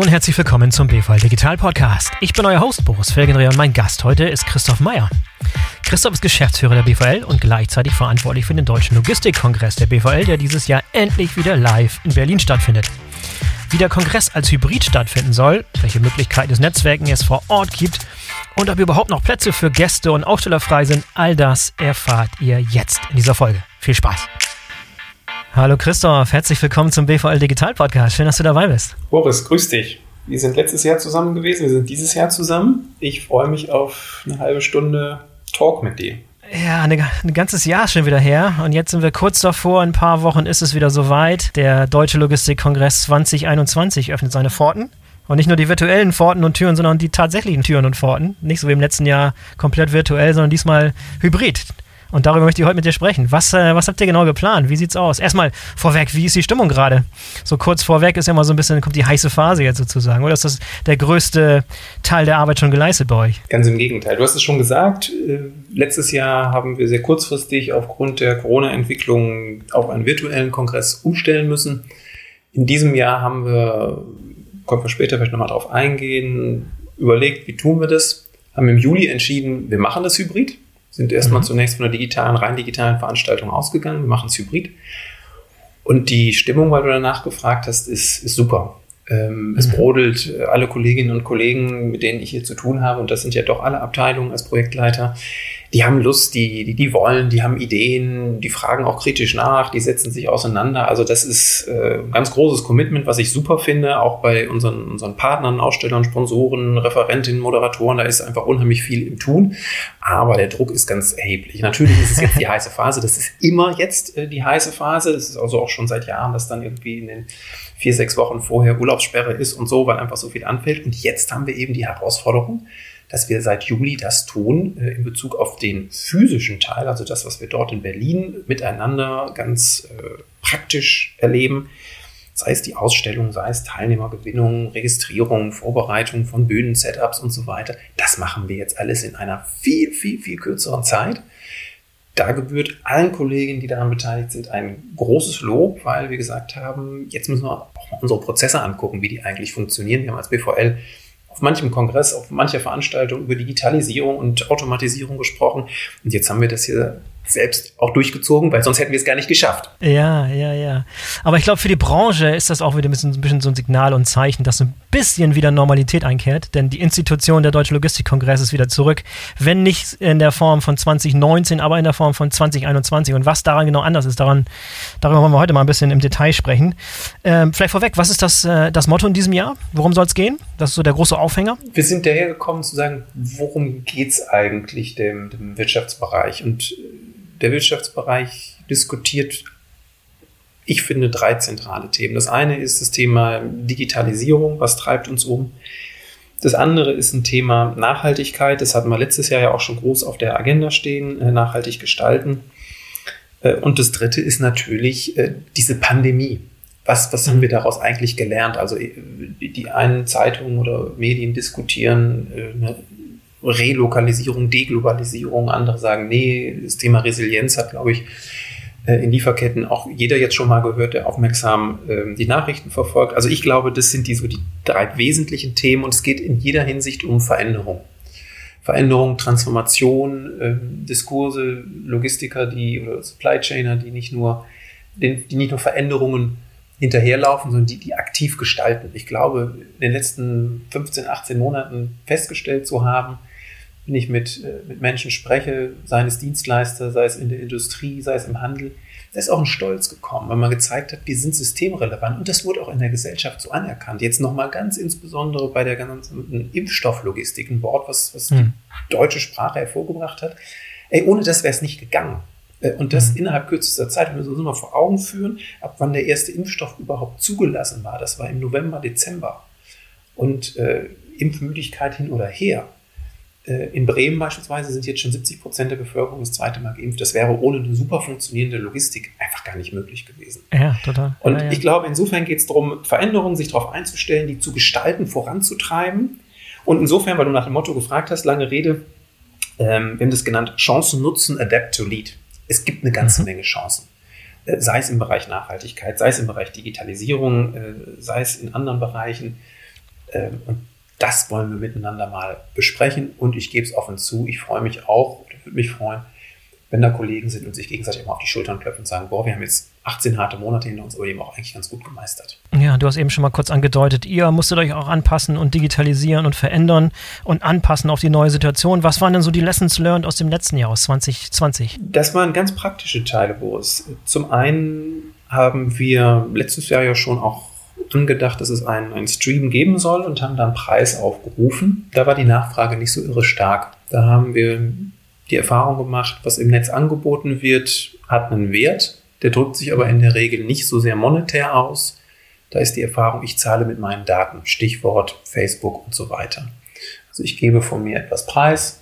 Und herzlich willkommen zum BVL Digital Podcast. Ich bin euer Host Boris Felgendreher und mein Gast heute ist Christoph Meyer. Christoph ist Geschäftsführer der BVL und gleichzeitig verantwortlich für den Deutschen Logistikkongress der BVL, der dieses Jahr endlich wieder live in Berlin stattfindet. Wie der Kongress als Hybrid stattfinden soll, welche Möglichkeiten des Netzwerken es vor Ort gibt und ob überhaupt noch Plätze für Gäste und Aussteller frei sind, all das erfahrt ihr jetzt in dieser Folge. Viel Spaß! Hallo Christoph, herzlich willkommen zum BVL Digital Podcast. Schön, dass du dabei bist. Boris, grüß dich. Wir sind letztes Jahr zusammen gewesen, wir sind dieses Jahr zusammen. Ich freue mich auf eine halbe Stunde Talk mit dir. Ja, ein ganzes Jahr schon wieder her. Und jetzt sind wir kurz davor. In ein paar Wochen ist es wieder soweit. Der Deutsche Logistikkongress 2021 öffnet seine Pforten. Und nicht nur die virtuellen Pforten und Türen, sondern die tatsächlichen Türen und Pforten. Nicht so wie im letzten Jahr komplett virtuell, sondern diesmal hybrid. Und darüber möchte ich heute mit dir sprechen. Was, äh, was habt ihr genau geplant? Wie sieht's aus? Erstmal vorweg, wie ist die Stimmung gerade? So kurz vorweg ist ja immer so ein bisschen, kommt die heiße Phase jetzt sozusagen. Oder ist das der größte Teil der Arbeit schon geleistet bei euch? Ganz im Gegenteil. Du hast es schon gesagt. Äh, letztes Jahr haben wir sehr kurzfristig aufgrund der Corona-Entwicklung auf einen virtuellen Kongress umstellen müssen. In diesem Jahr haben wir, kommen wir später vielleicht nochmal drauf eingehen, überlegt, wie tun wir das? Haben im Juli entschieden, wir machen das Hybrid sind erstmal mhm. zunächst von der digitalen, rein digitalen Veranstaltung ausgegangen. Wir machen es hybrid. Und die Stimmung, weil du danach gefragt hast, ist, ist super. Ähm, mhm. Es brodelt alle Kolleginnen und Kollegen, mit denen ich hier zu tun habe, und das sind ja doch alle Abteilungen als Projektleiter, die haben Lust, die, die, die wollen, die haben Ideen, die fragen auch kritisch nach, die setzen sich auseinander. Also das ist äh, ein ganz großes Commitment, was ich super finde, auch bei unseren, unseren Partnern, Ausstellern, Sponsoren, Referentinnen, Moderatoren, da ist einfach unheimlich viel im Tun. Aber der Druck ist ganz erheblich. Natürlich ist es jetzt die heiße Phase, das ist immer jetzt äh, die heiße Phase. Das ist also auch schon seit Jahren, dass dann irgendwie in den vier, sechs Wochen vorher Urlaubssperre ist und so, weil einfach so viel anfällt. Und jetzt haben wir eben die Herausforderung, dass wir seit Juli das tun äh, in Bezug auf den physischen Teil, also das, was wir dort in Berlin miteinander ganz äh, praktisch erleben. Sei es die Ausstellung, sei es Teilnehmergewinnung, Registrierung, Vorbereitung von Bühnen, Setups und so weiter. Das machen wir jetzt alles in einer viel, viel, viel kürzeren Zeit. Da gebührt allen Kolleginnen, die daran beteiligt sind, ein großes Lob, weil wir gesagt haben, jetzt müssen wir auch mal unsere Prozesse angucken, wie die eigentlich funktionieren. Wir haben als BVL auf manchem Kongress, auf mancher Veranstaltung über Digitalisierung und Automatisierung gesprochen. Und jetzt haben wir das hier selbst auch durchgezogen, weil sonst hätten wir es gar nicht geschafft. Ja, ja, ja. Aber ich glaube, für die Branche ist das auch wieder ein bisschen, ein bisschen so ein Signal und Zeichen, dass ein bisschen wieder Normalität einkehrt, denn die Institution der Deutsche Logistikkongress ist wieder zurück, wenn nicht in der Form von 2019, aber in der Form von 2021. Und was daran genau anders ist, daran, darüber wollen wir heute mal ein bisschen im Detail sprechen. Ähm, vielleicht vorweg, was ist das, äh, das Motto in diesem Jahr? Worum soll es gehen? Das ist so der große Aufhänger. Wir sind dahergekommen zu sagen, worum geht es eigentlich dem, dem Wirtschaftsbereich? Und der Wirtschaftsbereich diskutiert, ich finde, drei zentrale Themen. Das eine ist das Thema Digitalisierung, was treibt uns um. Das andere ist ein Thema Nachhaltigkeit, das hatten wir letztes Jahr ja auch schon groß auf der Agenda stehen, äh, nachhaltig gestalten. Äh, und das dritte ist natürlich äh, diese Pandemie. Was, was haben wir daraus eigentlich gelernt? Also die einen Zeitungen oder Medien diskutieren Relokalisierung, Deglobalisierung. Andere sagen, nee, das Thema Resilienz hat, glaube ich, äh, in Lieferketten auch jeder jetzt schon mal gehört, der aufmerksam ähm, die Nachrichten verfolgt. Also ich glaube, das sind die so die drei wesentlichen Themen und es geht in jeder Hinsicht um Veränderung. Veränderung, Transformation, ähm, Diskurse, Logistiker, die oder Supply Chainer, die nicht nur, die nicht nur Veränderungen hinterherlaufen, sondern die, die aktiv gestalten. Ich glaube, in den letzten 15, 18 Monaten festgestellt zu haben, wenn ich mit, äh, mit Menschen spreche, sei es Dienstleister, sei es in der Industrie, sei es im Handel, da ist auch ein Stolz gekommen, weil man gezeigt hat, wir sind systemrelevant und das wurde auch in der Gesellschaft so anerkannt. Jetzt nochmal ganz insbesondere bei der ganzen Impfstofflogistik, ein Wort, was, was hm. die deutsche Sprache hervorgebracht hat. Ey, ohne das wäre es nicht gegangen. Äh, und das hm. innerhalb kürzester Zeit, wenn wir uns mal vor Augen führen, ab wann der erste Impfstoff überhaupt zugelassen war. Das war im November, Dezember. Und äh, Impfmüdigkeit hin oder her. Äh, in Bremen beispielsweise sind jetzt schon 70 Prozent der Bevölkerung das zweite Mal geimpft. Das wäre ohne eine super funktionierende Logistik einfach gar nicht möglich gewesen. Ja, total. Und ja, ja. ich glaube, insofern geht es darum, Veränderungen, sich darauf einzustellen, die zu gestalten, voranzutreiben. Und insofern, weil du nach dem Motto gefragt hast, lange Rede, ähm, wir haben das genannt, Chancen nutzen, adapt to lead. Es gibt eine ganze mhm. Menge Chancen äh, sei es im Bereich Nachhaltigkeit, sei es im Bereich Digitalisierung, äh, sei es in anderen Bereichen. Ähm, und das wollen wir miteinander mal besprechen. Und ich gebe es offen zu, ich freue mich auch, würde mich freuen, wenn da Kollegen sind und sich gegenseitig mal auf die Schultern klopfen und sagen, boah, wir haben jetzt 18 harte Monate hinter uns, aber die haben auch eigentlich ganz gut gemeistert. Ja, du hast eben schon mal kurz angedeutet, ihr musstet euch auch anpassen und digitalisieren und verändern und anpassen auf die neue Situation. Was waren denn so die Lessons learned aus dem letzten Jahr, aus 2020? Das waren ganz praktische Teile, Boris. Zum einen haben wir letztes Jahr ja schon auch angedacht, dass es einen, einen Stream geben soll und haben dann Preis aufgerufen. Da war die Nachfrage nicht so irre stark. Da haben wir die Erfahrung gemacht, was im Netz angeboten wird, hat einen Wert. Der drückt sich aber in der Regel nicht so sehr monetär aus. Da ist die Erfahrung, ich zahle mit meinen Daten, Stichwort Facebook und so weiter. Also ich gebe von mir etwas Preis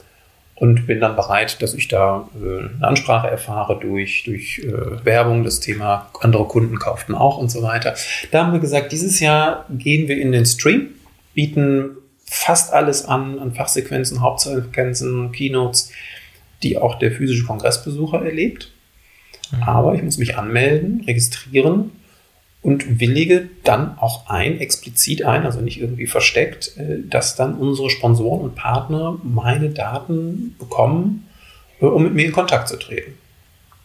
und bin dann bereit, dass ich da äh, eine Ansprache erfahre durch, durch äh, Werbung, das Thema andere Kunden kauften auch und so weiter. Da haben wir gesagt, dieses Jahr gehen wir in den Stream, bieten fast alles an, an Fachsequenzen, Hauptsequenzen, Keynotes, die auch der physische Kongressbesucher erlebt. Mhm. Aber ich muss mich anmelden, registrieren und willige dann auch ein, explizit ein, also nicht irgendwie versteckt, äh, dass dann unsere Sponsoren und Partner meine Daten bekommen, äh, um mit mir in Kontakt zu treten.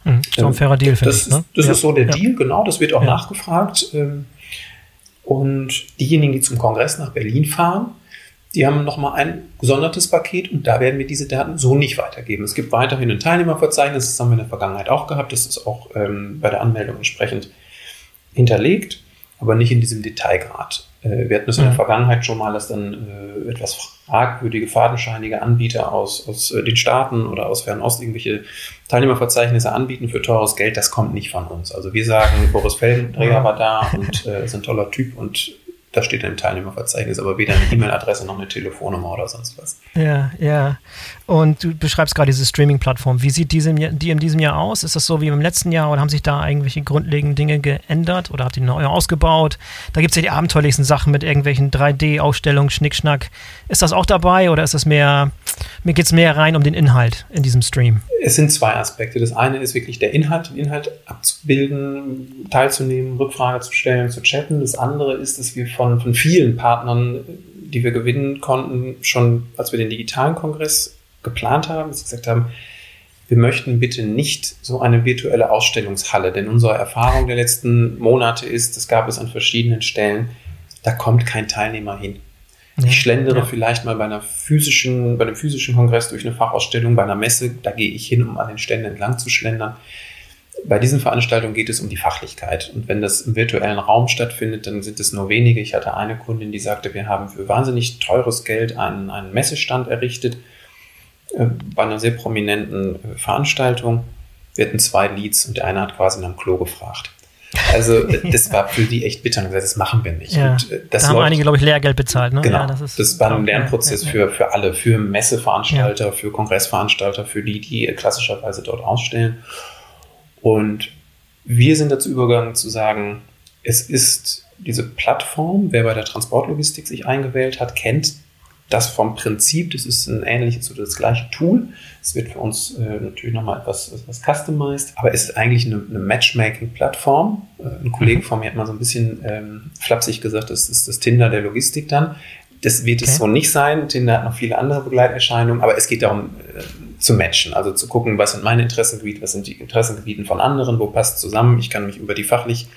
Mhm, so ein fairer Deal, finde ich. Ne? Das ja. ist so der ja. Deal, genau, das wird auch ja. nachgefragt. Ähm, und diejenigen, die zum Kongress nach Berlin fahren, die haben nochmal ein gesondertes Paket und da werden wir diese Daten so nicht weitergeben. Es gibt weiterhin ein Teilnehmerverzeichnis, das haben wir in der Vergangenheit auch gehabt, das ist auch ähm, bei der Anmeldung entsprechend hinterlegt, aber nicht in diesem Detailgrad. Äh, wir hatten es in der Vergangenheit schon mal, dass dann äh, etwas fragwürdige, fadenscheinige Anbieter aus, aus äh, den Staaten oder aus Fernost irgendwelche Teilnehmerverzeichnisse anbieten für teures Geld, das kommt nicht von uns. Also wir sagen, Boris Feldenträger war da und äh, ist ein toller Typ und da steht im Teilnehmerverzeichnis aber weder eine E-Mail-Adresse noch eine Telefonnummer oder sonst was. Ja, ja. Und du beschreibst gerade diese Streaming-Plattform. Wie sieht diese, die in diesem Jahr aus? Ist das so wie im letzten Jahr oder haben sich da irgendwelche grundlegenden Dinge geändert oder habt ihr neu ausgebaut? Da gibt es ja die abenteuerlichsten Sachen mit irgendwelchen 3D-Ausstellungen, Schnickschnack. Ist das auch dabei oder ist das mehr, mir geht es mehr rein um den Inhalt in diesem Stream? Es sind zwei Aspekte. Das eine ist wirklich der Inhalt, den Inhalt abzubilden, teilzunehmen, Rückfrage zu stellen, zu chatten. Das andere ist, dass wir von, von vielen Partnern, die wir gewinnen konnten, schon als wir den digitalen Kongress geplant haben, dass sie gesagt haben, wir möchten bitte nicht so eine virtuelle Ausstellungshalle, denn unsere Erfahrung der letzten Monate ist, das gab es an verschiedenen Stellen, da kommt kein Teilnehmer hin. Ja, ich schlendere ja. vielleicht mal bei einer physischen, bei einem physischen Kongress durch eine Fachausstellung, bei einer Messe, da gehe ich hin, um an den Ständen entlang zu schlendern. Bei diesen Veranstaltungen geht es um die Fachlichkeit. Und wenn das im virtuellen Raum stattfindet, dann sind es nur wenige. Ich hatte eine Kundin, die sagte, wir haben für wahnsinnig teures Geld einen, einen Messestand errichtet äh, bei einer sehr prominenten äh, Veranstaltung. Wir hatten zwei Leads und der eine hat quasi nach dem Klo gefragt. Also das war für die echt bitter und gesagt, das machen wir nicht. Ja, und, äh, das da haben läuft, einige, glaube ich, Lehrgeld bezahlt. Ne? Genau, ja, das, ist, das war ein Lernprozess für, für alle, für Messeveranstalter, für Kongressveranstalter, für die, die klassischerweise dort ausstellen. Und wir sind dazu übergegangen zu sagen, es ist diese Plattform, wer bei der Transportlogistik sich eingewählt hat, kennt das vom Prinzip, das ist ein ähnliches oder das gleiche Tool. Es wird für uns äh, natürlich nochmal etwas, etwas customized, aber es ist eigentlich eine, eine Matchmaking-Plattform. Äh, ein Kollege mhm. von mir hat mal so ein bisschen ähm, flapsig gesagt, das ist das Tinder der Logistik dann. Das wird okay. es so nicht sein. Tinder hat noch viele andere Begleiterscheinungen, aber es geht darum, äh, zu matchen, also zu gucken, was sind meine Interessengebiete, was sind die Interessengebiete von anderen, wo passt zusammen. Ich kann mich über die fachlich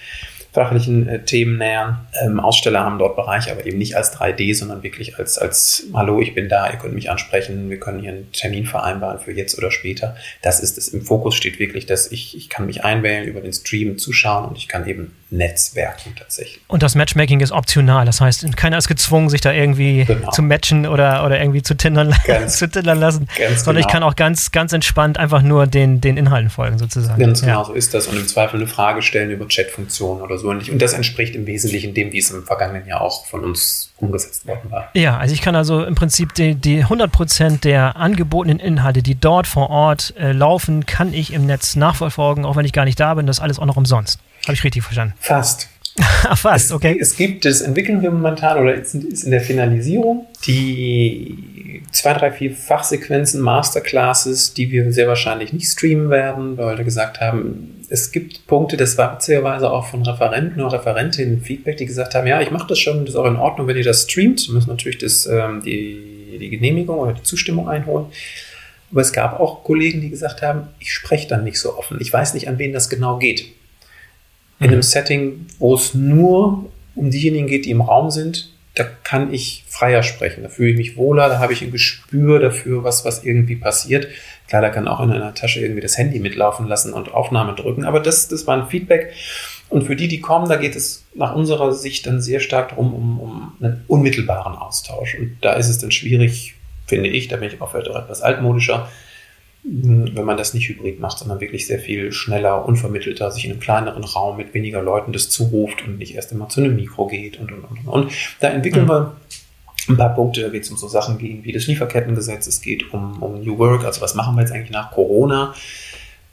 fachlichen äh, Themen nähern. Ähm, Aussteller haben dort Bereiche, aber eben nicht als 3D, sondern wirklich als, als Hallo, ich bin da, ihr könnt mich ansprechen, wir können hier einen Termin vereinbaren für jetzt oder später. Das ist es. Im Fokus steht wirklich, dass ich, ich kann mich einwählen, über den Stream zuschauen und ich kann eben netzwerken tatsächlich. Und das Matchmaking ist optional, das heißt, keiner ist gezwungen, sich da irgendwie genau. zu matchen oder, oder irgendwie zu tindern, ganz, zu tindern lassen, sondern genau. ich kann auch ganz, ganz entspannt einfach nur den, den Inhalten folgen sozusagen. Ganz genau ja. so ist das und im Zweifel eine Frage stellen über Chatfunktionen oder so. Und das entspricht im Wesentlichen dem, wie es im vergangenen Jahr auch von uns umgesetzt worden war. Ja, also ich kann also im Prinzip die, die 100% der angebotenen Inhalte, die dort vor Ort äh, laufen, kann ich im Netz nachverfolgen, auch wenn ich gar nicht da bin. Das ist alles auch noch umsonst. Habe ich richtig verstanden? Fast. Fast, okay. Es gibt, das entwickeln wir momentan oder ist in der Finalisierung, die zwei, drei, vier Fachsequenzen, Masterclasses, die wir sehr wahrscheinlich nicht streamen werden, weil wir gesagt haben, es gibt Punkte, das war beziehungsweise auch von Referenten oder Referentinnen Feedback, die gesagt haben, ja, ich mache das schon, das ist auch in Ordnung, wenn ihr das streamt. Müssen natürlich das, ähm, die, die Genehmigung oder die Zustimmung einholen. Aber es gab auch Kollegen, die gesagt haben, ich spreche dann nicht so offen. Ich weiß nicht, an wen das genau geht. In einem mhm. Setting, wo es nur um diejenigen geht, die im Raum sind, da kann ich freier sprechen. Da fühle ich mich wohler, da habe ich ein Gespür dafür, was, was irgendwie passiert. Klar, da kann auch in einer Tasche irgendwie das Handy mitlaufen lassen und Aufnahme drücken. Aber das, das war ein Feedback. Und für die, die kommen, da geht es nach unserer Sicht dann sehr stark darum, um, um einen unmittelbaren Austausch. Und da ist es dann schwierig, finde ich, da bin ich auch vielleicht auch etwas altmodischer, wenn man das nicht hybrid macht, sondern wirklich sehr viel schneller, unvermittelter, sich in einem kleineren Raum mit weniger Leuten das zuruft und nicht erst immer zu einem Mikro geht und, und, und, und. Da entwickeln mhm. wir ein paar Punkte, da geht es um so Sachen gehen wie das Lieferkettengesetz, es geht um, um New Work, also was machen wir jetzt eigentlich nach Corona?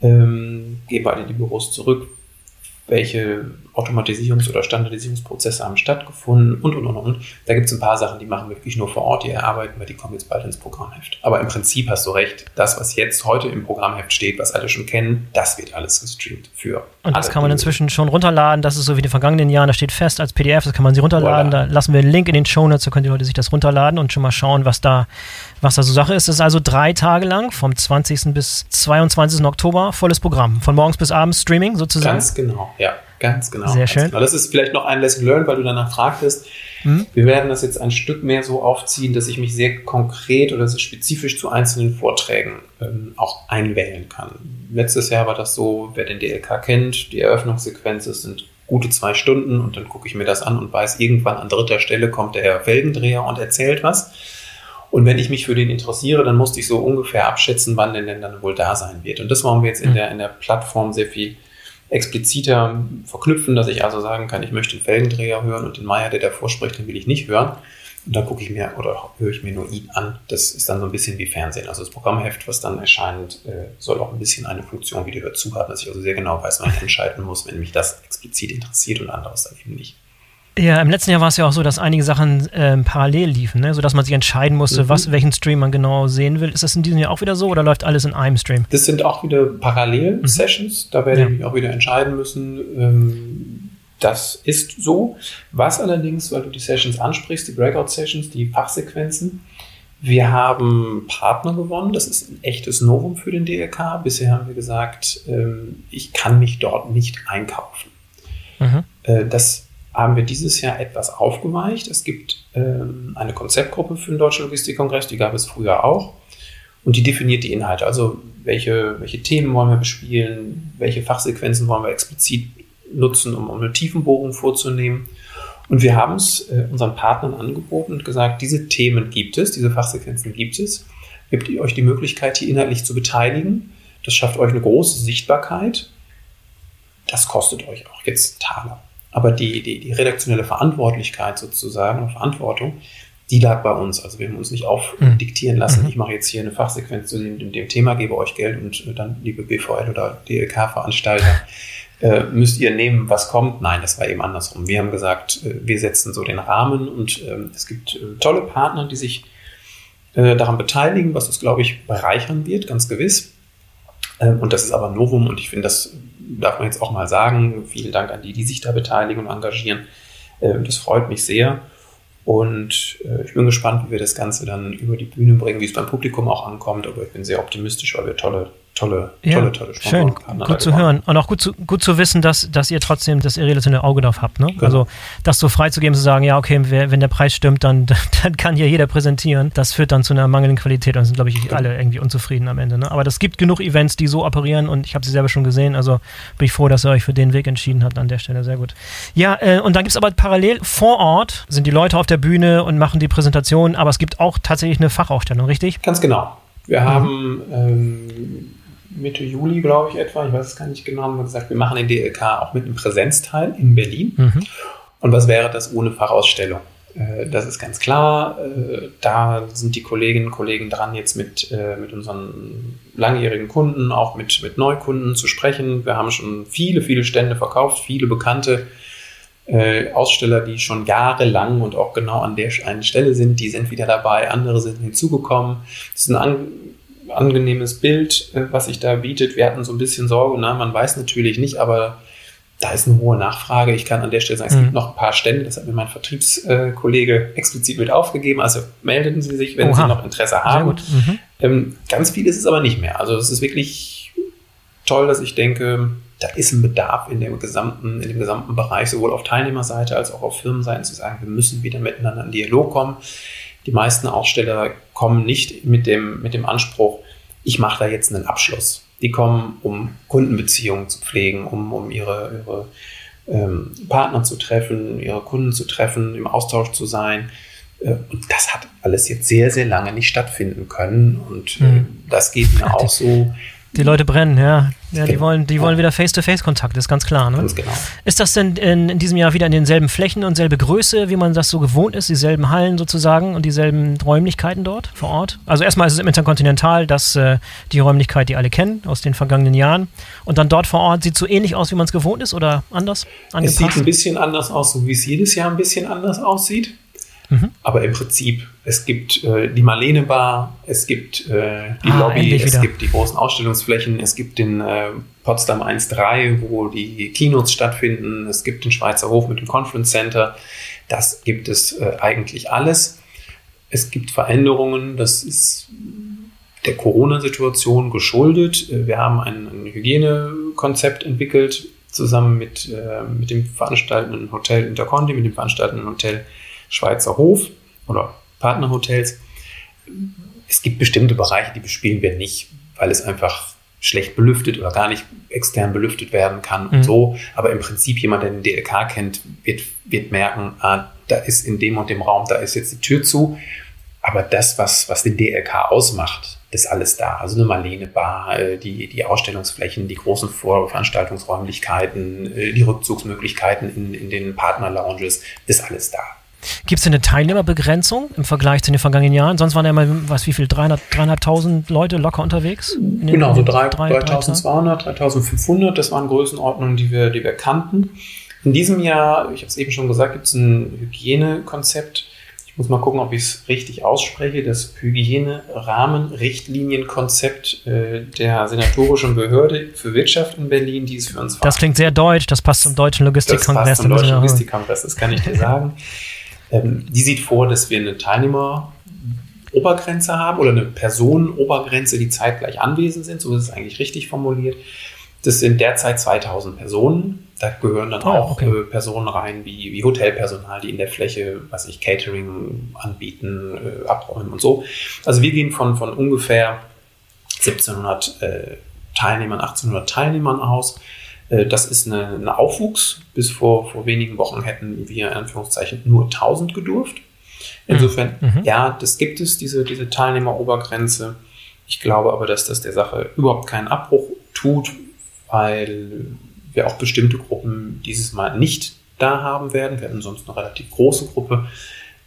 Ähm, gehen wir in die Büros zurück? welche Automatisierungs- oder Standardisierungsprozesse haben stattgefunden und, und, und, und. Da gibt es ein paar Sachen, die machen wir wirklich nur vor Ort, die erarbeiten wir, die kommen jetzt bald ins Programmheft. Aber im Prinzip hast du recht, das, was jetzt heute im Programmheft steht, was alle schon kennen, das wird alles gestreamt für Und das kann man inzwischen schon runterladen, das ist so wie in den vergangenen Jahren, das steht fest als PDF, das kann man sich runterladen, voilà. da lassen wir einen Link in den Show Notes, da können die Leute sich das runterladen und schon mal schauen, was da, was da so Sache ist. Es ist also drei Tage lang, vom 20. bis 22. Oktober, volles Programm, von morgens bis abends Streaming sozusagen. Ganz genau. Ja, ganz genau. Sehr schön. Genau. Das ist vielleicht noch ein Lesson learned, weil du danach fragtest. Mhm. Wir werden das jetzt ein Stück mehr so aufziehen, dass ich mich sehr konkret oder sehr spezifisch zu einzelnen Vorträgen ähm, auch einwählen kann. Letztes Jahr war das so, wer den DLK kennt, die Eröffnungssequenz sind gute zwei Stunden und dann gucke ich mir das an und weiß, irgendwann an dritter Stelle kommt der Herr Felgendreher und erzählt was. Und wenn ich mich für den interessiere, dann musste ich so ungefähr abschätzen, wann denn, denn dann wohl da sein wird. Und das wollen wir jetzt in mhm. der, in der Plattform sehr viel expliziter verknüpfen, dass ich also sagen kann, ich möchte den Felgendreher hören und den Meier, der davor spricht, den will ich nicht hören. Und dann gucke ich mir oder höre ich mir nur ihn an. Das ist dann so ein bisschen wie Fernsehen. Also das Programmheft, was dann erscheint, äh, soll auch ein bisschen eine Funktion wie die dazu haben, dass ich also sehr genau weiß, wann ich entscheiden muss, wenn mich das explizit interessiert und anderes dann eben nicht. Ja, im letzten Jahr war es ja auch so, dass einige Sachen ähm, parallel liefen, ne? sodass man sich entscheiden musste, mhm. was, welchen Stream man genau sehen will. Ist das in diesem Jahr auch wieder so oder läuft alles in einem Stream? Das sind auch wieder Parallel-Sessions. Mhm. Da werde ja. ich mich auch wieder entscheiden müssen. Ähm, das ist so. Was allerdings, weil du die Sessions ansprichst, die Breakout-Sessions, die Fachsequenzen, wir haben Partner gewonnen. Das ist ein echtes Novum für den DRK. Bisher haben wir gesagt, ähm, ich kann mich dort nicht einkaufen. Mhm. Äh, das haben wir dieses Jahr etwas aufgeweicht. Es gibt ähm, eine Konzeptgruppe für den Deutschen Logistikkongress, die gab es früher auch. Und die definiert die Inhalte. Also welche, welche Themen wollen wir bespielen, welche Fachsequenzen wollen wir explizit nutzen, um, eine Tiefenbohrung vorzunehmen. Und wir haben es äh, unseren Partnern angeboten und gesagt, diese Themen gibt es, diese Fachsequenzen gibt es. Gebt ihr euch die Möglichkeit, hier inhaltlich zu beteiligen. Das schafft euch eine große Sichtbarkeit. Das kostet euch auch jetzt Taler. Aber die, die, die redaktionelle Verantwortlichkeit sozusagen, Verantwortung, die lag bei uns. Also wir haben uns nicht aufdiktieren lassen, mhm. ich mache jetzt hier eine Fachsequenz zu dem, dem, Thema, gebe euch Geld und äh, dann, liebe BVL oder DLK-Veranstalter, äh, müsst ihr nehmen, was kommt. Nein, das war eben andersrum. Wir haben gesagt, äh, wir setzen so den Rahmen und äh, es gibt äh, tolle Partner, die sich äh, daran beteiligen, was es, glaube ich, bereichern wird, ganz gewiss. Ähm, und das ist aber Novum und ich finde, das darf man jetzt auch mal sagen. Vielen Dank an die, die sich da beteiligen und engagieren. Ähm, das freut mich sehr. Und äh, ich bin gespannt, wie wir das Ganze dann über die Bühne bringen, wie es beim Publikum auch ankommt. Aber ich bin sehr optimistisch, weil wir tolle tolle, ja, tolle, tolle Schön, gut zu hören. Und auch gut zu, gut zu wissen, dass, dass ihr trotzdem das irrelative Auge drauf habt. Ne? Genau. Also das so freizugeben, zu sagen, ja, okay, wer, wenn der Preis stimmt, dann, dann kann hier jeder präsentieren. Das führt dann zu einer mangelnden Qualität und sind, glaube ich, genau. alle irgendwie unzufrieden am Ende. Ne? Aber es gibt genug Events, die so operieren und ich habe sie selber schon gesehen. Also bin ich froh, dass ihr euch für den Weg entschieden habt an der Stelle. Sehr gut. Ja, äh, und dann gibt es aber parallel vor Ort sind die Leute auf der Bühne und machen die Präsentation, aber es gibt auch tatsächlich eine Fachausstellung, richtig? Ganz genau. Wir mhm. haben ähm, Mitte Juli, glaube ich, etwa, ich weiß es gar nicht genau, haben wir gesagt, wir machen den DLK auch mit einem Präsenzteil in Berlin. Mhm. Und was wäre das ohne Fachausstellung? Äh, das ist ganz klar. Äh, da sind die Kolleginnen und Kollegen dran, jetzt mit, äh, mit unseren langjährigen Kunden, auch mit, mit Neukunden zu sprechen. Wir haben schon viele, viele Stände verkauft, viele bekannte Aussteller, die schon jahrelang und auch genau an der einen Stelle sind, die sind wieder dabei, andere sind hinzugekommen. Das ist ein angenehmes Bild, äh, was sich da bietet. Wir hatten so ein bisschen Sorge, na, man weiß natürlich nicht, aber da ist eine hohe Nachfrage. Ich kann an der Stelle sagen, es gibt mhm. noch ein paar Stände, das hat mir mein Vertriebskollege explizit mit aufgegeben. Also melden Sie sich, wenn Oha. Sie noch Interesse haben. Mhm. Ähm, ganz viel ist es aber nicht mehr. Also es ist wirklich toll, dass ich denke, da ist ein Bedarf in dem gesamten, in dem gesamten Bereich, sowohl auf Teilnehmerseite als auch auf Firmenseite, zu sagen, wir müssen wieder miteinander in Dialog kommen. Die meisten Aussteller kommen nicht mit dem, mit dem Anspruch, ich mache da jetzt einen Abschluss. Die kommen, um Kundenbeziehungen zu pflegen, um, um ihre, ihre ähm, Partner zu treffen, ihre Kunden zu treffen, im Austausch zu sein. Äh, und das hat alles jetzt sehr, sehr lange nicht stattfinden können. Und äh, mhm. das geht mir auch so. Die Leute brennen, ja. Ja, die wollen, die wollen wieder Face-to-Face-Kontakt, ist ganz klar. Ne? Ganz genau. Ist das denn in, in, diesem Jahr wieder in denselben Flächen und selbe Größe, wie man das so gewohnt ist, dieselben Hallen sozusagen und dieselben Räumlichkeiten dort vor Ort? Also erstmal ist es im Interkontinental, das äh, die Räumlichkeit, die alle kennen aus den vergangenen Jahren. Und dann dort vor Ort sieht es so ähnlich aus, wie man es gewohnt ist oder anders? Angepasst? Es sieht ein bisschen anders aus, so wie es jedes Jahr ein bisschen anders aussieht. Mhm. Aber im Prinzip, es gibt äh, die Marlene Bar, es gibt äh, die ah, Lobby, es gibt die großen Ausstellungsflächen, es gibt den äh, Potsdam 1.3, wo die Keynotes stattfinden, es gibt den Schweizer Hof mit dem Conference Center. Das gibt es äh, eigentlich alles. Es gibt Veränderungen, das ist der Corona-Situation geschuldet. Äh, wir haben ein, ein Hygienekonzept entwickelt, zusammen mit, äh, mit dem veranstaltenden Hotel Interconti, mit dem veranstaltenden Hotel Schweizer Hof oder Partnerhotels. Es gibt bestimmte Bereiche, die bespielen wir nicht, weil es einfach schlecht belüftet oder gar nicht extern belüftet werden kann und mhm. so. Aber im Prinzip jemand, der den DLK kennt, wird, wird merken, ah, da ist in dem und dem Raum, da ist jetzt die Tür zu. Aber das, was, was den DLK ausmacht, das ist alles da. Also eine Marlene Bar, äh, die, die Ausstellungsflächen, die großen Veranstaltungsräumlichkeiten, äh, die Rückzugsmöglichkeiten in, in den Partnerlounges, das ist alles da. Gibt es eine Teilnehmerbegrenzung im Vergleich zu den vergangenen Jahren? Sonst waren ja mal, was, wie viel, 300, 300.000 Leute locker unterwegs? genau, so 3.200, 3.500, das waren Größenordnungen, die wir, die wir kannten. In diesem Jahr, ich habe es eben schon gesagt, gibt es ein Hygienekonzept. Ich muss mal gucken, ob ich es richtig ausspreche. Das Hygiene-Rahmenrichtlinienkonzept äh, der Senatorischen Behörde für Wirtschaft in Berlin, die ist für uns Das klingt sehr deutsch, das passt zum Deutschen Logistikkongress. Das passt zum Deutschen Logistikkongress, das kann ich dir sagen. Ähm, die sieht vor, dass wir eine Teilnehmerobergrenze haben oder eine Personenobergrenze, die zeitgleich anwesend sind. So ist es eigentlich richtig formuliert. Das sind derzeit 2000 Personen. Da gehören dann oh, auch okay. Äh, Personen rein, wie, wie Hotelpersonal, die in der Fläche, was ich, Catering anbieten, äh, abräumen und so. Also wir gehen von, von ungefähr 1700 äh, Teilnehmern, 1800 Teilnehmern aus. Äh, das ist eine, eine Aufwuchs. Bis vor, vor wenigen Wochen hätten wir in Anführungszeichen nur 1000 gedurft. Insofern, mhm. mhm. ja, das gibt es, diese, diese Teilnehmerobergrenze. Ich glaube aber, dass das der Sache überhaupt keinen Abbruch tut, weil wir auch bestimmte Gruppen dieses Mal nicht da haben werden. Wir hatten sonst eine relativ große Gruppe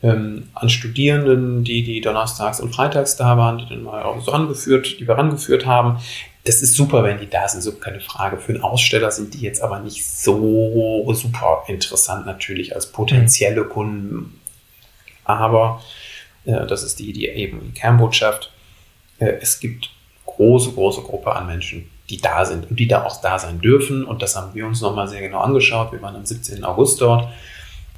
ähm, an Studierenden, die die donnerstags und freitags da waren, die dann mal auch so rangeführt, die wir rangeführt haben das ist super, wenn die da sind, so keine Frage. Für einen Aussteller sind die jetzt aber nicht so super interessant natürlich als potenzielle mhm. Kunden. Aber äh, das ist die, die eben die Kernbotschaft. Äh, es gibt große, große Gruppe an Menschen, die da sind und die da auch da sein dürfen. Und das haben wir uns nochmal sehr genau angeschaut. Wir waren am 17. August dort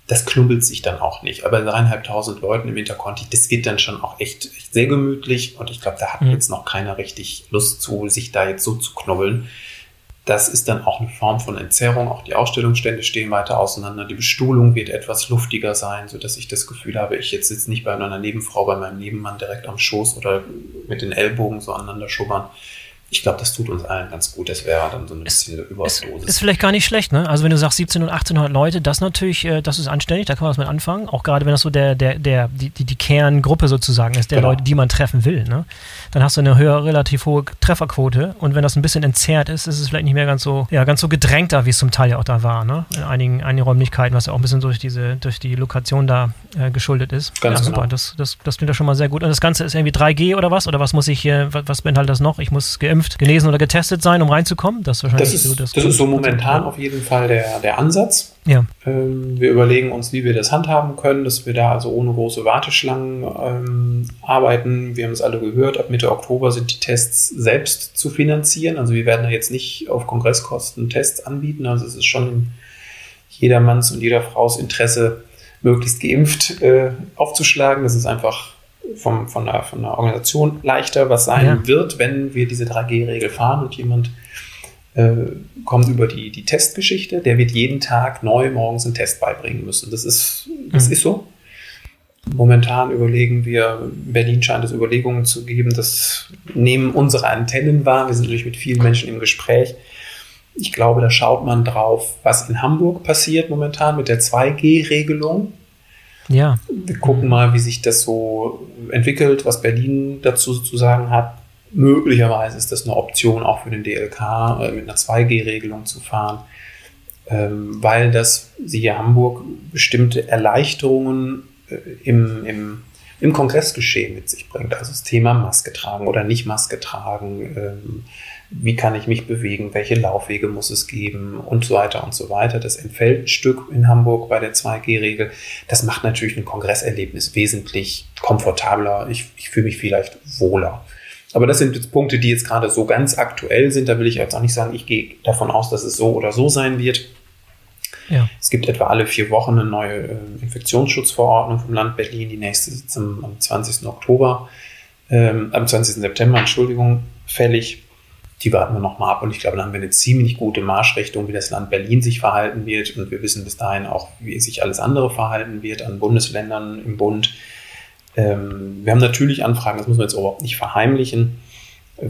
das knubbelt sich dann auch nicht. Aber dreieinhalbtausend Leuten im Interconti, das wird dann schon auch echt, echt sehr gemütlich. Und ich glaube, da hat mhm. jetzt noch keiner richtig Lust zu, sich da jetzt so zu knubbeln. Das ist dann auch eine Form von Entzerrung. Auch die Ausstellungsstände stehen weiter auseinander. Die Bestuhlung wird etwas luftiger sein, sodass ich das Gefühl habe, ich jetzt sitze nicht bei einer Nebenfrau, bei meinem Nebenmann direkt am Schoß oder mit den Ellbogen so aneinander schubbern, ich glaube, das tut uns allen ganz gut. Das wäre dann so ein bisschen eine Überdosis. Ist, ist vielleicht gar nicht schlecht, ne? Also wenn du sagst 17 und 1800 Leute, das natürlich, äh, das ist anständig, da kann man was mit anfangen. Auch gerade wenn das so der, der, der, die, die, Kerngruppe sozusagen ist, der genau. Leute, die man treffen will, ne? Dann hast du eine höhere, relativ hohe Trefferquote. Und wenn das ein bisschen entzerrt ist, ist es vielleicht nicht mehr ganz so, ja, ganz so gedrängter, wie es zum Teil ja auch da war, ne? In einigen, einigen Räumlichkeiten, was ja auch ein bisschen durch diese, durch die Lokation da äh, geschuldet ist. Ganz ja, super. Das, das, das klingt ja schon mal sehr gut. Und das Ganze ist irgendwie 3G oder was? Oder was muss ich hier, was, was beinhaltet das noch? Ich muss geimpft geimpft, genesen oder getestet sein, um reinzukommen? Das ist wahrscheinlich das ist, so das, das ist so momentan auf jeden Fall der, der Ansatz. Ja. Ähm, wir überlegen uns, wie wir das handhaben können, dass wir da also ohne große Warteschlangen ähm, arbeiten. Wir haben es alle gehört, ab Mitte Oktober sind die Tests selbst zu finanzieren. Also wir werden da jetzt nicht auf Kongresskosten Tests anbieten. Also es ist schon in jedermanns und jeder Frau's Interesse, möglichst geimpft äh, aufzuschlagen. Das ist einfach vom, von, der, von der Organisation leichter, was sein ja. wird, wenn wir diese 3G-Regel fahren und jemand äh, kommt über die, die Testgeschichte, der wird jeden Tag neu morgens einen Test beibringen müssen. Das ist, das mhm. ist so. Momentan überlegen wir, in Berlin scheint es Überlegungen zu geben, das nehmen unsere Antennen wahr. Wir sind natürlich mit vielen Menschen im Gespräch. Ich glaube, da schaut man drauf, was in Hamburg passiert momentan mit der 2G-Regelung. Ja. Wir gucken mal, wie sich das so entwickelt, was Berlin dazu zu sagen hat. Möglicherweise ist das eine Option auch für den DLK, äh, mit einer 2G-Regelung zu fahren, ähm, weil das, siehe Hamburg, bestimmte Erleichterungen äh, im, im, im Kongressgeschehen mit sich bringt. Also das Thema Maske tragen oder nicht Maske tragen, ähm, wie kann ich mich bewegen, welche Laufwege muss es geben und so weiter und so weiter. Das entfällt ein Stück in Hamburg bei der 2G-Regel. Das macht natürlich ein Kongresserlebnis wesentlich komfortabler. Ich, ich fühle mich vielleicht wohler. Aber das sind jetzt Punkte, die jetzt gerade so ganz aktuell sind. Da will ich jetzt auch nicht sagen, ich gehe davon aus, dass es so oder so sein wird. Ja. Es gibt etwa alle vier Wochen eine neue äh, Infektionsschutzverordnung vom Land Berlin. Die nächste sitzt am, am 20. Oktober, ähm, am 20. September, Entschuldigung, fällig die warten wir nochmal ab und ich glaube, dann haben wir eine ziemlich gute Marschrichtung, wie das Land Berlin sich verhalten wird und wir wissen bis dahin auch, wie sich alles andere verhalten wird an Bundesländern im Bund. Ähm, wir haben natürlich Anfragen, das muss man jetzt überhaupt nicht verheimlichen, äh,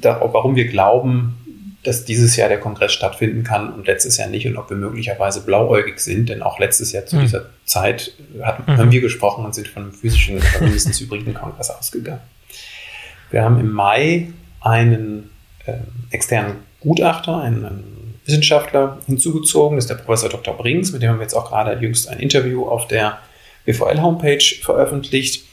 da, warum wir glauben, dass dieses Jahr der Kongress stattfinden kann und letztes Jahr nicht und ob wir möglicherweise blauäugig sind, denn auch letztes Jahr zu mhm. dieser Zeit hatten, mhm. haben wir gesprochen und sind von einem physischen mindestens hybriden Kongress ausgegangen. Wir haben im Mai einen äh, externen Gutachter, einen, einen, Wissenschaftler hinzugezogen. Das ist der Professor Dr. Brings, mit dem haben wir jetzt auch gerade jüngst ein Interview auf der BVL-Homepage veröffentlicht.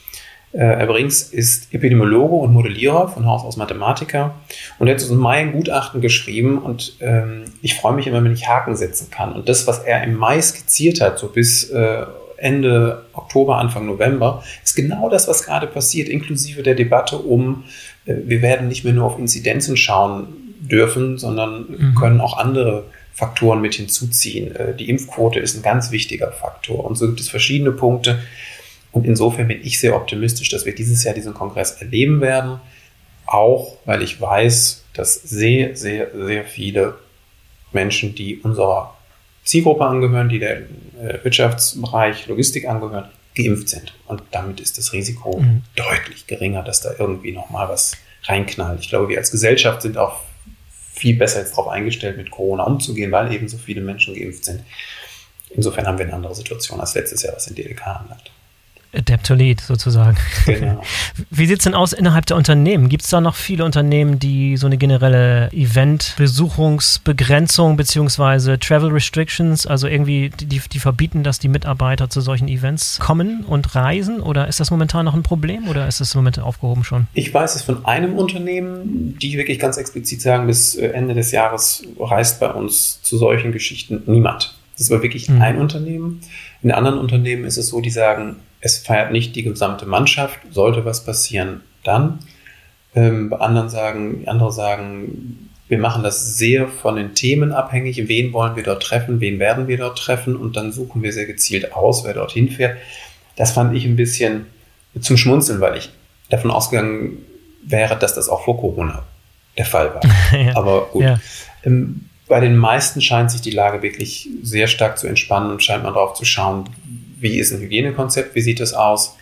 Äh, Herr Brings ist Epidemiologe und Modellierer von Haus aus Mathematiker und hat uns im Mai ein Gutachten geschrieben und ähm, ich freue mich immer, wenn ich Haken setzen kann. Und das, was er im Mai skizziert hat, so bis äh, Ende Oktober, Anfang November, ist genau das, was gerade passiert, inklusive der Debatte um äh, wir werden nicht mehr nur auf Inzidenzen schauen dürfen, sondern mhm. können auch andere Faktoren mit hinzuziehen. Äh, die Impfquote ist ein ganz wichtiger Faktor. Und so gibt es verschiedene Punkte. Und insofern bin ich sehr optimistisch, dass wir dieses Jahr diesen Kongress erleben werden. Auch weil ich weiß, dass sehr, sehr, sehr viele Menschen, die unserer Zielgruppe angehören, die der Wirtschaftsbereich Logistik angehören, geimpft sind. Und damit ist das Risiko mhm. deutlich geringer, dass da irgendwie nochmal was reinknallt. Ich glaube, wir als Gesellschaft sind auch viel besser jetzt darauf eingestellt, mit Corona umzugehen, weil eben so viele Menschen geimpft sind. Insofern haben wir eine andere Situation als letztes Jahr, was den DLK anlangt. Adapt to Lead sozusagen. Genau. Wie sieht es denn aus innerhalb der Unternehmen? Gibt es da noch viele Unternehmen, die so eine generelle Event-Besuchungsbegrenzung bzw. Travel Restrictions, also irgendwie die, die verbieten, dass die Mitarbeiter zu solchen Events kommen und reisen? Oder ist das momentan noch ein Problem oder ist das im Moment aufgehoben schon? Ich weiß es von einem Unternehmen, die wirklich ganz explizit sagen, bis äh, Ende des Jahres reist bei uns zu solchen Geschichten niemand. Das war wirklich mhm. ein Unternehmen. In anderen Unternehmen ist es so, die sagen, es feiert nicht die gesamte Mannschaft, sollte was passieren, dann. Ähm, bei anderen sagen, andere sagen, wir machen das sehr von den Themen abhängig. Wen wollen wir dort treffen? Wen werden wir dort treffen? Und dann suchen wir sehr gezielt aus, wer dorthin fährt. Das fand ich ein bisschen zum Schmunzeln, weil ich davon ausgegangen wäre, dass das auch vor Corona der Fall war. ja. Aber gut. Ja. Ähm, bei den meisten scheint sich die Lage wirklich sehr stark zu entspannen und scheint man darauf zu schauen, wie ist ein Hygienekonzept, wie sieht es aus.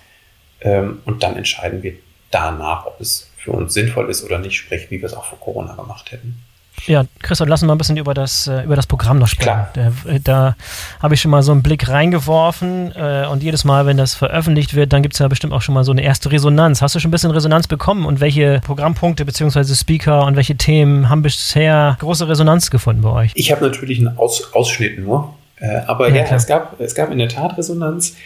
Ähm, und dann entscheiden wir danach, ob es für uns sinnvoll ist oder nicht, sprich, wie wir es auch vor Corona gemacht hätten. Ja, Christoph, lass uns mal ein bisschen über das, äh, über das Programm noch sprechen. Klar. Da, äh, da habe ich schon mal so einen Blick reingeworfen äh, und jedes Mal, wenn das veröffentlicht wird, dann gibt es ja bestimmt auch schon mal so eine erste Resonanz. Hast du schon ein bisschen Resonanz bekommen und welche Programmpunkte bzw. Speaker und welche Themen haben bisher große Resonanz gefunden bei euch? Ich habe natürlich einen Aus Ausschnitt nur, äh, aber ja, ja es, gab, es gab in der Tat Resonanz.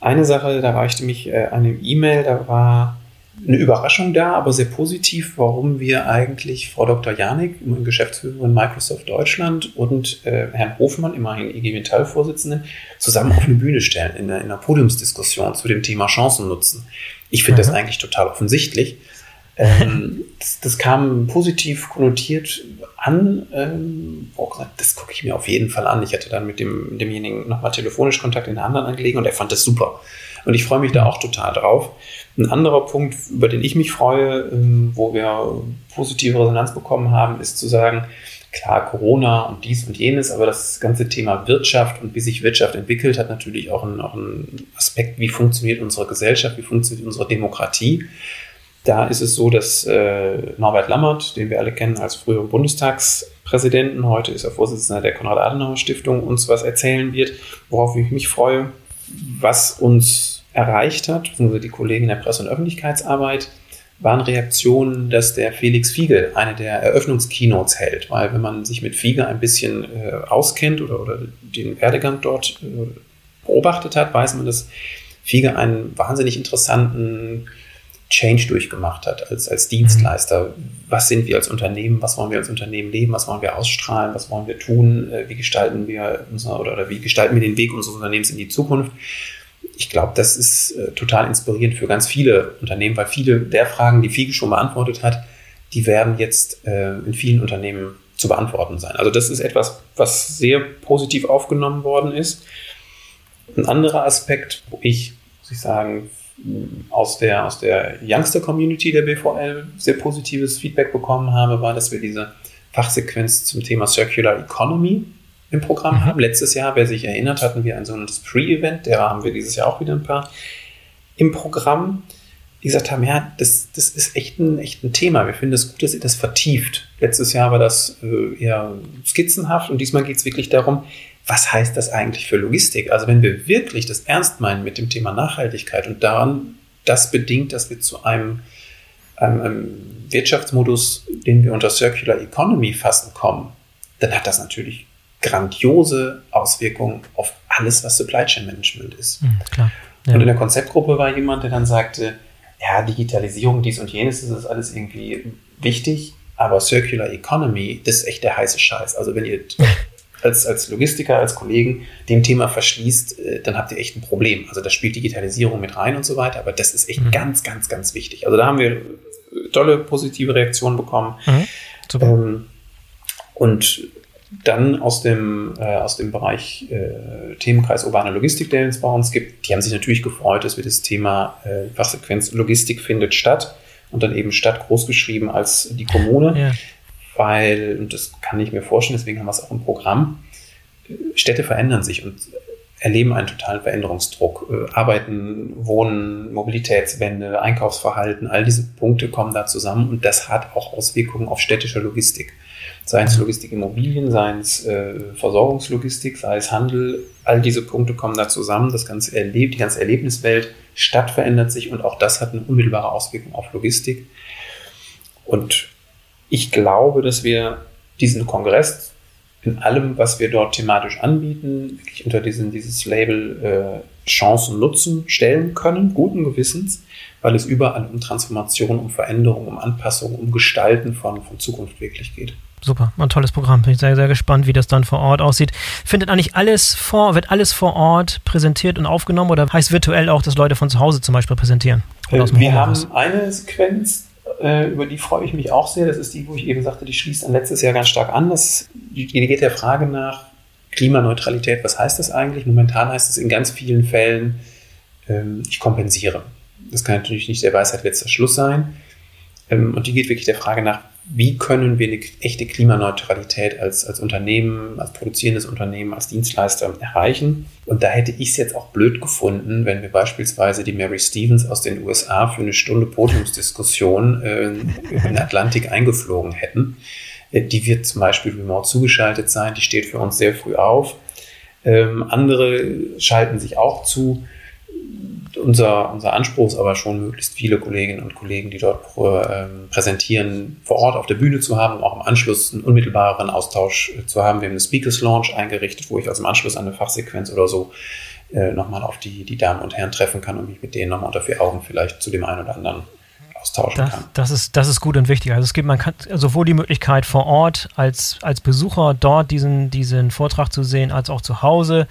Eine Sache, da reichte mich äh, eine E-Mail, da war eine Überraschung da, aber sehr positiv, warum wir eigentlich Frau Dr. Janik, Geschäftsführerin Microsoft Deutschland und äh, Herrn Hofmann, immerhin IG Metall-Vorsitzenden, zusammen auf eine Bühne stellen in einer, in einer Podiumsdiskussion zu dem Thema Chancen nutzen. Ich finde mhm. das eigentlich total offensichtlich. Ähm, das, das, kam positiv konnotiert an. Ähm, oh Gott, das gucke ich mir auf jeden Fall an. Ich hatte dann mit dem, demjenigen nochmal telefonisch Kontakt in einer anderen Anliegen und er fand das super. Und ich freue mich da auch total drauf. Ein anderer Punkt, über den ich mich freue, ähm, wo wir positive Resonanz bekommen haben, ist zu sagen, klar, Corona und dies und jenes, aber das ganze Thema Wirtschaft und wie sich Wirtschaft entwickelt, hat natürlich auch einen, auch einen Aspekt, wie funktioniert unsere Gesellschaft, wie funktioniert unsere Demokratie. Da ist es so, dass äh, Norbert Lammert, den wir alle kennen als früheren Bundestagspräsidenten, heute ist er Vorsitzender der Konrad-Adenauer-Stiftung, uns was erzählen wird, worauf ich mich freue, was uns erreicht hat, beziehungsweise die Kollegen in der Presse- und Öffentlichkeitsarbeit, waren Reaktionen, dass der Felix Fiegel eine der Eröffnungskeynotes hält. Weil wenn man sich mit Fiegel ein bisschen äh, auskennt oder, oder den Werdegang dort äh, beobachtet hat, weiß man, dass Fiegel einen wahnsinnig interessanten Change durchgemacht hat als, als Dienstleister. Was sind wir als Unternehmen? Was wollen wir als Unternehmen leben? Was wollen wir ausstrahlen? Was wollen wir tun? Äh, wie gestalten wir unser, oder, oder wie gestalten wir den Weg unseres Unternehmens in die Zukunft? ich glaube, das ist äh, total inspirierend für ganz viele Unternehmen, weil viele der Fragen, die Fiege schon beantwortet hat, die werden jetzt äh, in vielen Unternehmen zu beantworten sein. Also das ist etwas, was sehr positiv aufgenommen worden ist. Ein anderer Aspekt, wo ich, muss ich sagen, aus der, aus der Youngster-Community der BVL sehr positives Feedback bekommen habe, war, dass wir diese Fachsequenz zum Thema Circular Economy im Programm mhm. haben. Letztes Jahr, wer sich erinnert, hatten wir ein sogenanntes Pre-Event, der haben wir dieses Jahr auch wieder ein paar im Programm, die gesagt haben, ja, das, das ist echt ein, echt ein Thema. Wir finden es das gut, dass ihr das vertieft. Letztes Jahr war das äh, eher skizzenhaft und diesmal geht es wirklich darum, was heißt das eigentlich für Logistik? Also wenn wir wirklich das ernst meinen mit dem Thema Nachhaltigkeit und daran das bedingt, dass wir zu einem, einem, einem Wirtschaftsmodus, den wir unter Circular Economy fassen, kommen, dann hat das natürlich grandiose Auswirkungen auf alles, was Supply Chain Management ist. Mhm. Ja. Und in der Konzeptgruppe war jemand, der dann sagte, ja, Digitalisierung, dies und jenes, das ist alles irgendwie wichtig, aber Circular Economy, das ist echt der heiße Scheiß. Also wenn ihr als, als Logistiker, als Kollegen dem Thema verschließt, äh, dann habt ihr echt ein Problem. Also da spielt Digitalisierung mit rein und so weiter, aber das ist echt mhm. ganz, ganz, ganz wichtig. Also da haben wir tolle positive Reaktionen bekommen. Mhm. Super. Ähm, und dann aus dem, äh, aus dem Bereich äh, Themenkreis urbane Logistik, der es bei uns gibt, die haben sich natürlich gefreut, dass wir das Thema äh, Fachsequenz Logistik findet statt und dann eben Stadt großgeschrieben als die Kommune, ja. Weil, und das kann ich mir vorstellen, deswegen haben wir es auch im Programm, Städte verändern sich und erleben einen totalen Veränderungsdruck. Äh, Arbeiten, Wohnen, Mobilitätswende, Einkaufsverhalten, all diese Punkte kommen da zusammen und das hat auch Auswirkungen auf städtische Logistik seien es Logistik Immobilien, seien es äh, Versorgungslogistik, sei es Handel, all diese Punkte kommen da zusammen, das ganze Erleb die ganze Erlebniswelt, Stadt verändert sich und auch das hat eine unmittelbare Auswirkung auf Logistik. Und ich glaube, dass wir diesen Kongress in allem, was wir dort thematisch anbieten, wirklich unter diesen, dieses Label äh, Chancen nutzen, stellen können, guten Gewissens, weil es überall um Transformation, um Veränderung, um Anpassung, um Gestalten von, von Zukunft wirklich geht super, ein tolles Programm. Bin ich sehr, sehr gespannt, wie das dann vor Ort aussieht. Findet eigentlich alles vor, wird alles vor Ort präsentiert und aufgenommen oder heißt virtuell auch, dass Leute von zu Hause zum Beispiel präsentieren? Äh, wir haben eine Sequenz, äh, über die freue ich mich auch sehr. Das ist die, wo ich eben sagte, die schließt an letztes Jahr ganz stark an. Das, die, geht der Frage nach Klimaneutralität. Was heißt das eigentlich? Momentan heißt es in ganz vielen Fällen, ähm, ich kompensiere. Das kann natürlich nicht der Weisheit letzter Schluss sein. Ähm, und die geht wirklich der Frage nach, wie können wir eine echte Klimaneutralität als, als Unternehmen, als produzierendes Unternehmen, als Dienstleister erreichen. Und da hätte ich es jetzt auch blöd gefunden, wenn wir beispielsweise die Mary Stevens aus den USA für eine Stunde Podiumsdiskussion äh, in den Atlantik eingeflogen hätten. Äh, die wird zum Beispiel remote zugeschaltet sein, die steht für uns sehr früh auf. Ähm, andere schalten sich auch zu unser, unser Anspruch ist aber schon, möglichst viele Kolleginnen und Kollegen, die dort ähm, präsentieren, vor Ort auf der Bühne zu haben, um auch im Anschluss einen unmittelbaren Austausch äh, zu haben. Wir haben eine Speakers Launch eingerichtet, wo ich also im Anschluss an eine Fachsequenz oder so äh, nochmal auf die, die Damen und Herren treffen kann und mich mit denen nochmal unter vier Augen vielleicht zu dem einen oder anderen austauschen das, kann. Das ist, das ist gut und wichtig. Also es gibt, man kann sowohl die Möglichkeit vor Ort als, als Besucher dort diesen, diesen Vortrag zu sehen, als auch zu Hause.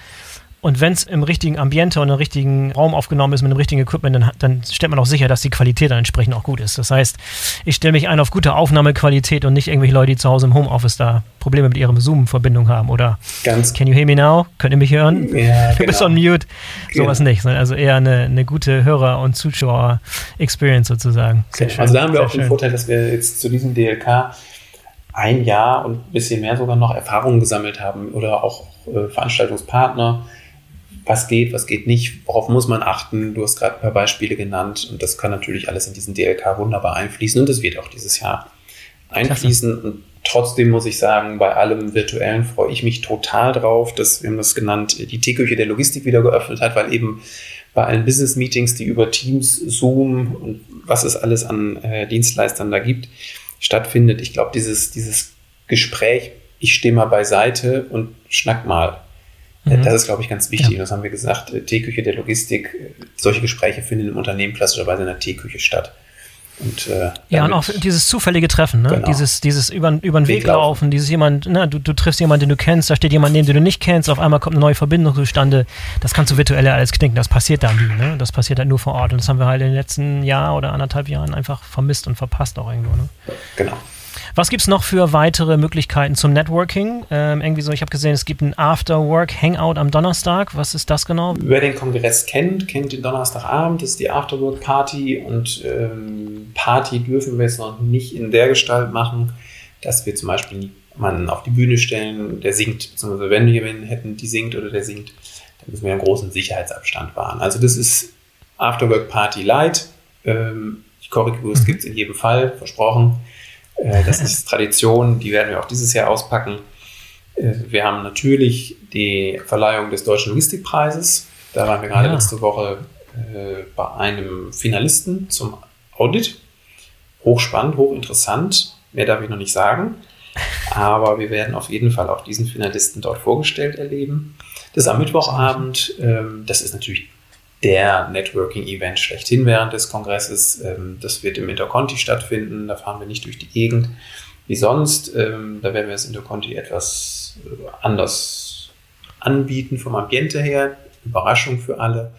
Und wenn es im richtigen Ambiente und im richtigen Raum aufgenommen ist, mit dem richtigen Equipment, dann, dann stellt man auch sicher, dass die Qualität dann entsprechend auch gut ist. Das heißt, ich stelle mich ein auf gute Aufnahmequalität und nicht irgendwelche Leute, die zu Hause im Homeoffice da Probleme mit ihrer Zoom-Verbindung haben. Oder Ganz Can you hear me now? Könnt ihr mich hören? Ja, du bist genau. on mute. Sowas Genau. nicht. Also eher eine, eine gute Hörer- und Zuschauer-Experience sozusagen. Sehr schön. Also da haben wir sehr auch den schön. Vorteil, dass wir jetzt zu diesem DLK ein Jahr und ein bisschen mehr sogar noch Erfahrungen gesammelt haben oder auch äh, Veranstaltungspartner. Was geht, was geht nicht, worauf muss man achten? Du hast gerade ein paar Beispiele genannt und das kann natürlich alles in diesen DLK wunderbar einfließen und das wird auch dieses Jahr einfließen. Und trotzdem muss ich sagen, bei allem Virtuellen freue ich mich total drauf, dass, wir haben das genannt, die Teeküche der Logistik wieder geöffnet hat, weil eben bei allen Business-Meetings, die über Teams, Zoom und was es alles an äh, Dienstleistern da gibt, stattfindet. Ich glaube, dieses, dieses Gespräch, ich stehe mal beiseite und schnack mal, Mhm. das ist, glaube ich, ganz wichtig. Ja. Das haben wir gesagt, äh, Teeküche der Logistik, äh, solche Gespräche finden im Unternehmen klassischerweise in der Teeküche statt. Und, äh, Ja, und auch dieses zufällige Treffen, ne? Genau. Dieses, dieses über, über den Weg laufen, dieses jemand, ne, du, du triffst jemanden, den du kennst, da steht jemand neben, den du nicht kennst, auf einmal kommt eine neue Verbindung zustande. Das kannst du virtuell alles knicken, das passiert da nie, ne? Das passiert halt nur vor Ort. Und das haben wir halt in den letzten Jahr oder anderthalb Jahren einfach vermisst und verpasst auch irgendwo, ne? genau. Was gibt es noch für weitere Möglichkeiten zum Networking? Ähm, irgendwie so, ich habe gesehen, es gibt ein After-Work-Hangout am Donnerstag. Was ist das genau? Wer den Kongress kennt, kennt den Donnerstagabend, das ist die Afterwork-Party und ähm, Party dürfen wir jetzt noch nicht in der Gestalt machen, dass wir zum Beispiel jemanden auf die Bühne stellen, der singt, beziehungsweise wenn wir jemanden hätten, die singt oder der singt, dann müssen wir einen großen Sicherheitsabstand wahren. Also das ist Afterwork-Party Light. Ähm, die Currywurst Mhm. gibt es in jedem Fall, versprochen. Äh, das ist Tradition, die werden wir auch dieses Jahr auspacken. Äh, Wir haben natürlich die Verleihung des Deutschen Logistikpreises. Da waren wir gerade Ja. letzte Woche äh, bei einem Finalisten zum Audit. Hochspannend, hochinteressant. Mehr darf ich noch nicht sagen. Aber wir werden auf jeden Fall auch diesen Finalisten dort vorgestellt erleben. Das am Mittwochabend. Ähm, das ist natürlich der Networking-Event schlechthin während des Kongresses. Ähm, das wird im Interconti stattfinden. Da fahren wir nicht durch die Gegend wie sonst. Ähm, da werden wir das Interconti etwas äh, anders anbieten vom Ambiente her. Überraschung für alle.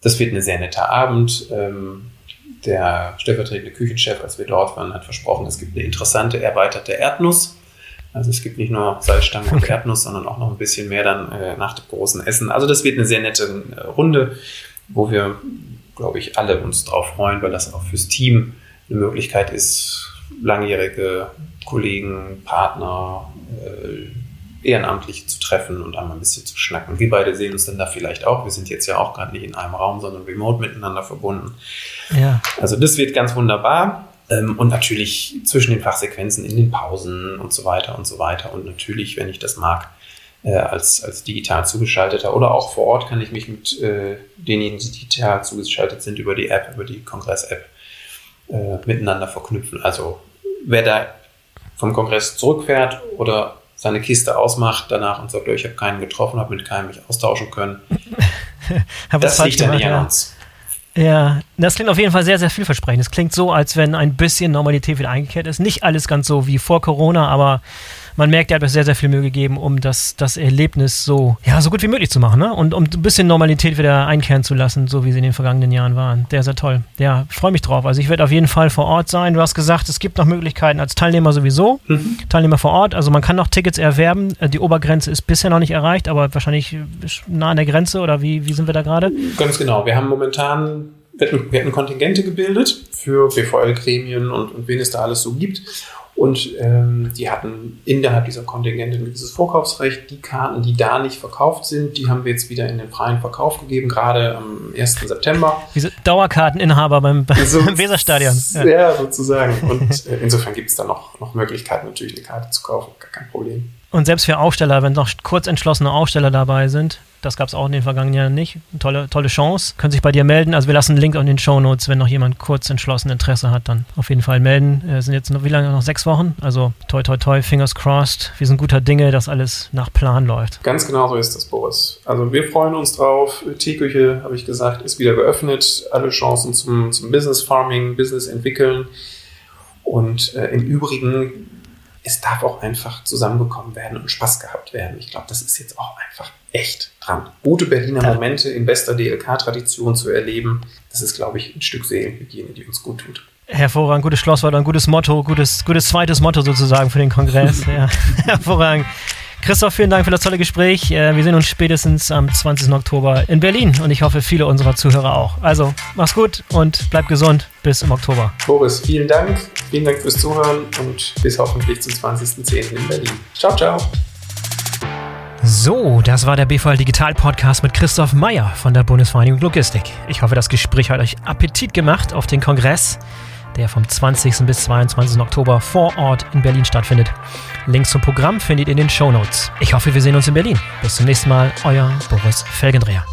Das wird ein sehr netter Abend. Der stellvertretende Küchenchef, als wir dort waren, hat versprochen, es gibt eine interessante erweiterte Erdnuss. Also es gibt nicht nur Salzstangen und Okay. Erdnuss, sondern auch noch ein bisschen mehr dann äh, nach dem großen Essen. Also das wird eine sehr nette äh, Runde, wo wir, glaube ich, alle uns drauf freuen, weil das auch fürs Team eine Möglichkeit ist, langjährige Kollegen, Partner, äh, Ehrenamtliche zu treffen und einmal ein bisschen zu schnacken. Wir beide sehen uns dann da vielleicht auch. Wir sind jetzt ja auch gerade nicht in einem Raum, sondern remote miteinander verbunden. Ja. Also das wird ganz wunderbar. Ähm, Und natürlich zwischen den Fachsequenzen in den Pausen und so weiter und so weiter. Und natürlich, wenn ich das mag, äh, als, als digital zugeschalteter oder auch vor Ort kann ich mich mit äh, denjenigen, die digital zugeschaltet sind, über die App, über die Kongress-App äh, miteinander verknüpfen. Also wer da vom Kongress zurückfährt oder seine Kiste ausmacht danach und sagt, "Oh, ich habe keinen getroffen, habe mit keinem mich austauschen können, das liegt ja nicht an ja. uns. Ja, das klingt auf jeden Fall sehr, sehr vielversprechend. Es klingt so, als wenn ein bisschen Normalität wieder eingekehrt ist. Nicht alles ganz so wie vor Corona, aber man merkt, er hat es sehr, sehr viel Mühe gegeben, um das, das Erlebnis so, ja, so gut wie möglich zu machen, ne? Und um ein bisschen Normalität wieder einkehren zu lassen, so wie sie in den vergangenen Jahren waren. Sehr, sehr toll. Ja, freue mich drauf. Also ich werde auf jeden Fall vor Ort sein. Du hast gesagt, es gibt noch Möglichkeiten als Teilnehmer sowieso. Mhm. Teilnehmer vor Ort. Also man kann noch Tickets erwerben. Äh, Die Obergrenze ist bisher noch nicht erreicht, aber wahrscheinlich ist nah an der Grenze oder wie, wie sind wir da gerade? Ganz genau. Wir haben momentan, wir hatten, wir hatten Kontingente gebildet für BVL-Gremien und, und wen es da alles so gibt. Und ähm, die hatten innerhalb dieser Kontingente ein gewisses Vorkaufsrecht. Die Karten, die da nicht verkauft sind, die haben wir jetzt wieder in den freien Verkauf gegeben, gerade am 1. September. Diese Dauerkarteninhaber beim, beim So- Weserstadion. Ja, Ja. sozusagen. Und äh, insofern gibt es da noch, noch Möglichkeiten, natürlich eine Karte zu kaufen. Gar kein Problem. Und selbst für Aussteller, wenn noch kurz entschlossene Aussteller dabei sind, Das gab es auch in den vergangenen Jahren nicht. Tolle, tolle Chance. Können sich bei dir melden. Also wir lassen einen Link in den Show Notes, wenn noch jemand kurz entschlossen Interesse hat, dann auf jeden Fall melden. Äh, sind jetzt noch wie lange noch sechs Wochen? Also toi toi toi, fingers crossed. Wir sind guter Dinge, dass alles nach Plan läuft. Ganz genau so ist das, Boris. Also wir freuen uns drauf. Teeküche, habe ich gesagt, ist wieder geöffnet. Alle Chancen zum, zum Business Farming, Business entwickeln. Und äh, im Übrigen es darf auch einfach zusammengekommen werden und Spaß gehabt werden. Ich glaube, das ist jetzt auch einfach echt dran. Gute Berliner ja. Momente in bester DLK-Tradition zu erleben, das ist, glaube ich, ein Stück Seelenhygiene, die uns gut tut. Hervorragend, gutes Schlusswort, ein gutes Motto, gutes, gutes zweites Motto sozusagen für den Kongress. ja. Hervorragend. Christoph, vielen Dank für das tolle Gespräch. Äh, wir sehen uns spätestens am 20. Oktober in Berlin und ich hoffe, viele unserer Zuhörer auch. Also, mach's gut und bleib gesund. Bis im Oktober. Boris, vielen Dank. Vielen Dank fürs Zuhören und bis hoffentlich zum 20.10. in Berlin. Ciao, ciao. So, das war der BVL Digital Podcast mit Christoph Meyer von der Bundesvereinigung Logistik. Ich hoffe, das Gespräch hat euch Appetit gemacht auf den Kongress der vom 20. bis 22. Oktober vor Ort in Berlin stattfindet. Links zum Programm findet ihr in den Show Notes. Ich hoffe, wir sehen uns in Berlin. Bis zum nächsten Mal, euer Boris Felgendreher.